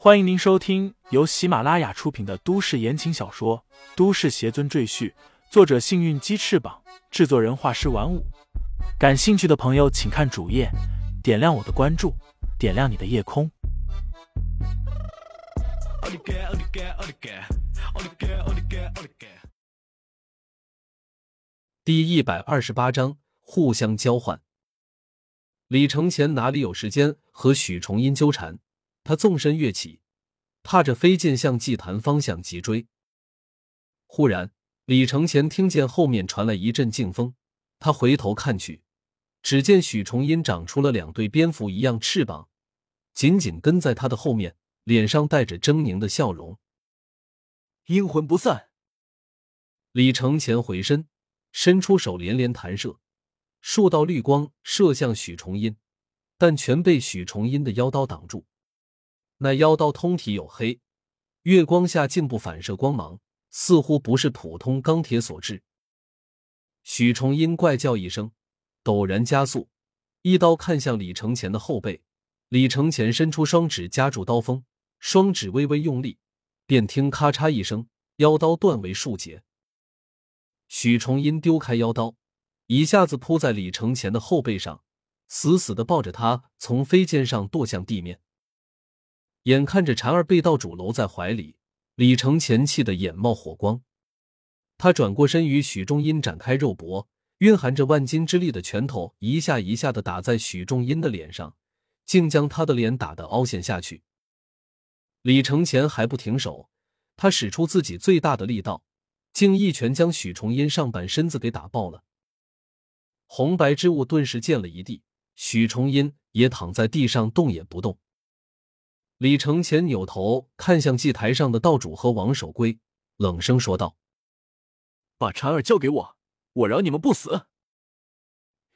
欢迎您收听由喜马拉雅出品的都市言情小说《都市邪尊赘婿》，作者：幸运鸡翅膀，制作人：画师玩五。感兴趣的朋友，请看主页，点亮我的关注，点亮你的夜空。第一百二十八章，互相交换。李承前哪里有时间和许重音纠缠？他纵身跃起，踏着飞剑向祭坛方向急追。忽然，李承前听见后面传来一阵劲风，他回头看去，只见许崇音长出了两对蝙蝠一样翅膀，紧紧跟在他的后面，脸上带着狰狞的笑容。阴魂不散。李承前回身，伸出手连连弹射，数道绿光射向许重音，但全被许重音的妖刀挡住。那妖刀通体黝黑，月光下竟不反射光芒，似乎不是普通钢铁所制。许崇音怪叫一声，陡然加速，一刀看向李承前的后背。李承前伸出双指夹住刀锋，双指微微用力，便听咔嚓一声，妖刀断为数截。许重音丢开妖刀，一下子扑在李承前的后背上，死死的抱着他，从飞剑上堕向地面。眼看着婵儿被道主搂在怀里，李承前气得眼冒火光。他转过身，与许仲音展开肉搏，蕴含着万斤之力的拳头一下一下的打在许仲音的脸上，竟将他的脸打得凹陷下去。李承前还不停手，他使出自己最大的力道，竟一拳将许重音上半身子给打爆了。红白之物顿时溅了一地，许重音也躺在地上动也不动。李承前扭头看向祭台上的道主和王守圭，冷声说道：“把婵儿交给我，我饶你们不死。”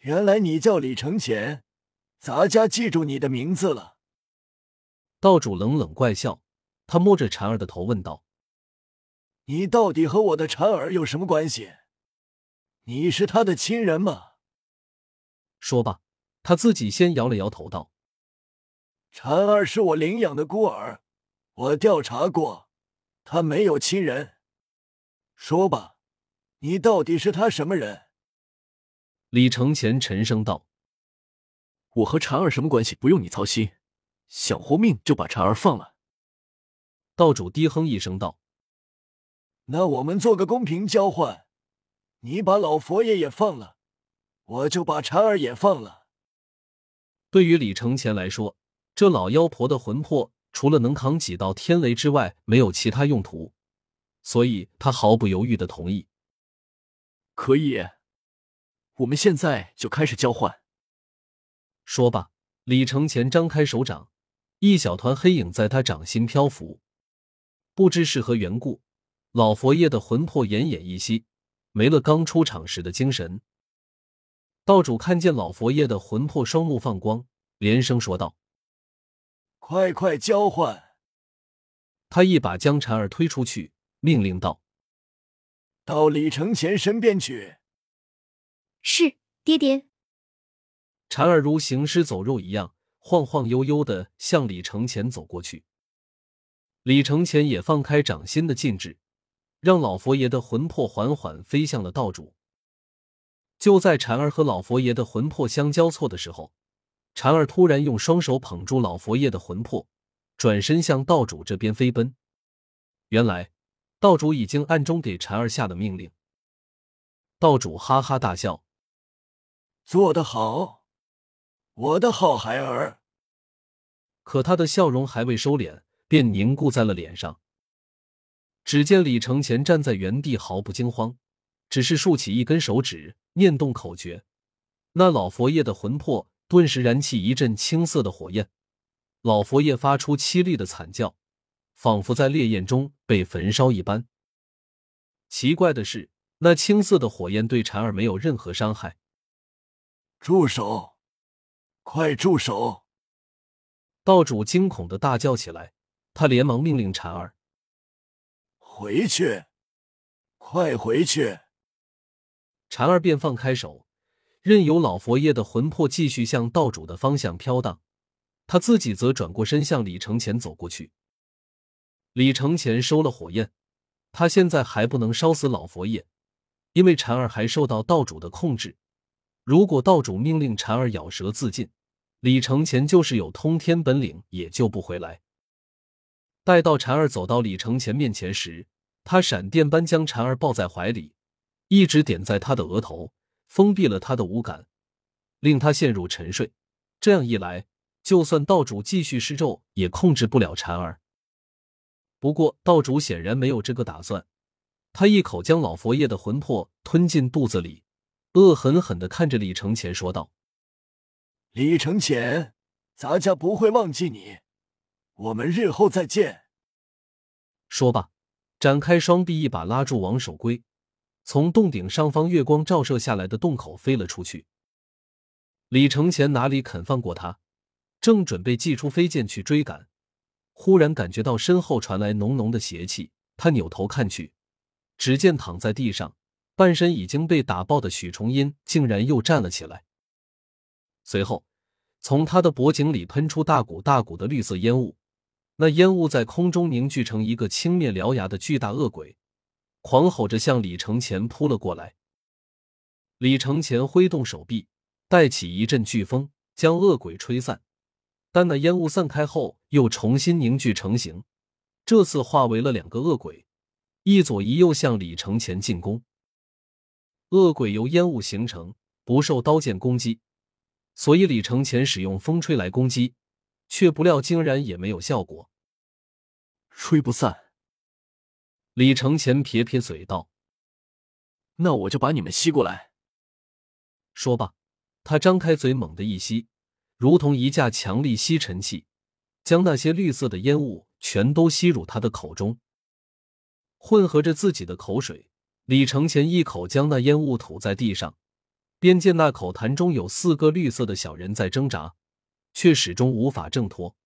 原来你叫李承前，咱家记住你的名字了。道主冷冷怪笑，他摸着婵儿的头问道：“你到底和我的婵儿有什么关系？你是他的亲人吗？”说罢，他自己先摇了摇头道。婵儿是我领养的孤儿，我调查过，他没有亲人。说吧，你到底是他什么人？李承前沉声道：“我和婵儿什么关系？不用你操心，想活命就把婵儿放了。”道主低哼一声道：“那我们做个公平交换，你把老佛爷也放了，我就把婵儿也放了。”对于李承前来说。这老妖婆的魂魄，除了能扛几道天雷之外，没有其他用途，所以他毫不犹豫的同意。可以，我们现在就开始交换。说罢，李承前张开手掌，一小团黑影在他掌心漂浮。不知是何缘故，老佛爷的魂魄奄奄一息，没了刚出场时的精神。道主看见老佛爷的魂魄，双目放光，连声说道。快快交换！他一把将婵儿推出去，命令道：“到李承前身边去。”是爹爹。婵儿如行尸走肉一样，晃晃悠悠的向李承前走过去。李承前也放开掌心的禁制，让老佛爷的魂魄缓缓飞向了道主。就在婵儿和老佛爷的魂魄相交错的时候。婵儿突然用双手捧住老佛爷的魂魄，转身向道主这边飞奔。原来，道主已经暗中给婵儿下的命令。道主哈哈大笑：“做得好，我的好孩儿。”可他的笑容还未收敛，便凝固在了脸上。只见李承前站在原地，毫不惊慌，只是竖起一根手指，念动口诀，那老佛爷的魂魄。顿时燃起一阵青色的火焰，老佛爷发出凄厉的惨叫，仿佛在烈焰中被焚烧一般。奇怪的是，那青色的火焰对婵儿没有任何伤害。住手！快住手！道主惊恐的大叫起来，他连忙命令婵儿回去，快回去！婵儿便放开手。任由老佛爷的魂魄继续向道主的方向飘荡，他自己则转过身向李承前走过去。李承前收了火焰，他现在还不能烧死老佛爷，因为蝉儿还受到道主的控制。如果道主命令蝉儿咬舌自尽，李承前就是有通天本领也救不回来。待到蝉儿走到李承前面前时，他闪电般将蝉儿抱在怀里，一直点在他的额头，封闭了他的五感，令他陷入沉睡。这样一来，就算道主继续施咒，也控制不了禅儿。不过，道主显然没有这个打算，他一口将老佛爷的魂魄吞进肚子里，恶狠狠的看着李承前说道：“李承前，咱家不会忘记你，我们日后再见。”说罢，展开双臂，一把拉住王守圭，从洞顶上方月光照射下来的洞口飞了出去。李承前哪里肯放过他，正准备祭出飞剑去追赶。忽然感觉到身后传来浓浓的邪气，他扭头看去，只见躺在地上、半身已经被打爆的许崇英竟然又站了起来。随后，从他的脖颈里喷出大股大股的绿色烟雾，那烟雾在空中凝聚成一个青面獠牙的巨大恶鬼，狂吼着向李承前扑了过来。李承前挥动手臂，带起一阵飓风，将恶鬼吹散。但那烟雾散开后，又重新凝聚成型，这次化为了两个恶鬼，一左一右向李承前进攻。恶鬼由烟雾形成，不受刀剑攻击，所以李承前使用风吹来攻击，却不料竟然也没有效果。吹不散。李承前撇撇嘴道：“那我就把你们吸过来。”说罢，他张开嘴，猛地一吸。如同一架强力吸尘器，将那些绿色的烟雾全都吸入他的口中，混合着自己的口水。李承前一口将那烟雾吐在地上，便见那口痰中有四个绿色的小人在挣扎，却始终无法挣脱。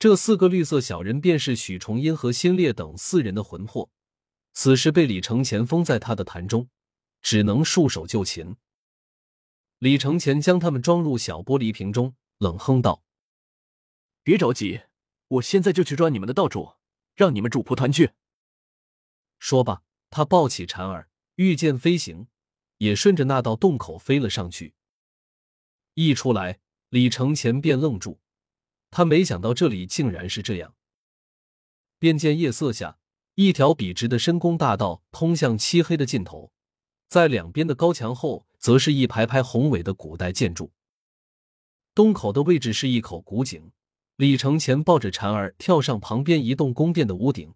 这四个绿色小人便是许崇英和辛烈等四人的魂魄，此时被李承前封在他的坛中，只能束手就擒。李承前将他们装入小玻璃瓶中，冷哼道：“别着急，我现在就去抓你们的道主，让你们主仆团聚。”说罢，他抱起蝉儿，御剑飞行，也顺着那道洞口飞了上去。一出来，李承前便愣住，他没想到这里竟然是这样。便见夜色下，一条笔直的深宫大道通向漆黑的尽头。在两边的高墙后，则是一排排宏伟的古代建筑。洞口的位置是一口古井。李承前抱着蝉儿跳上旁边一栋宫殿的屋顶，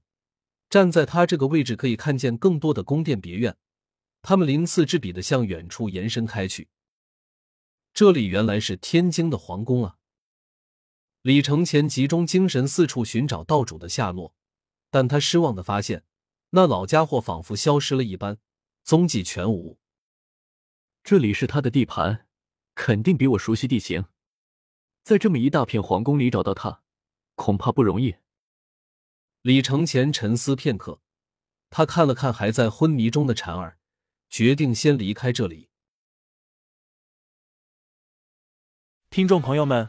站在他这个位置，可以看见更多的宫殿别院，他们鳞次栉比的向远处延伸开去。这里原来是天津的皇宫啊！李承前集中精神，四处寻找道主的下落，但他失望的发现，那老家伙仿佛消失了一般。踪迹全无。这里是他的地盘，肯定比我熟悉地形。在这么一大片皇宫里找到他，恐怕不容易。李承前沉思片刻，他看了看还在昏迷中的婵儿，决定先离开这里。听众朋友们，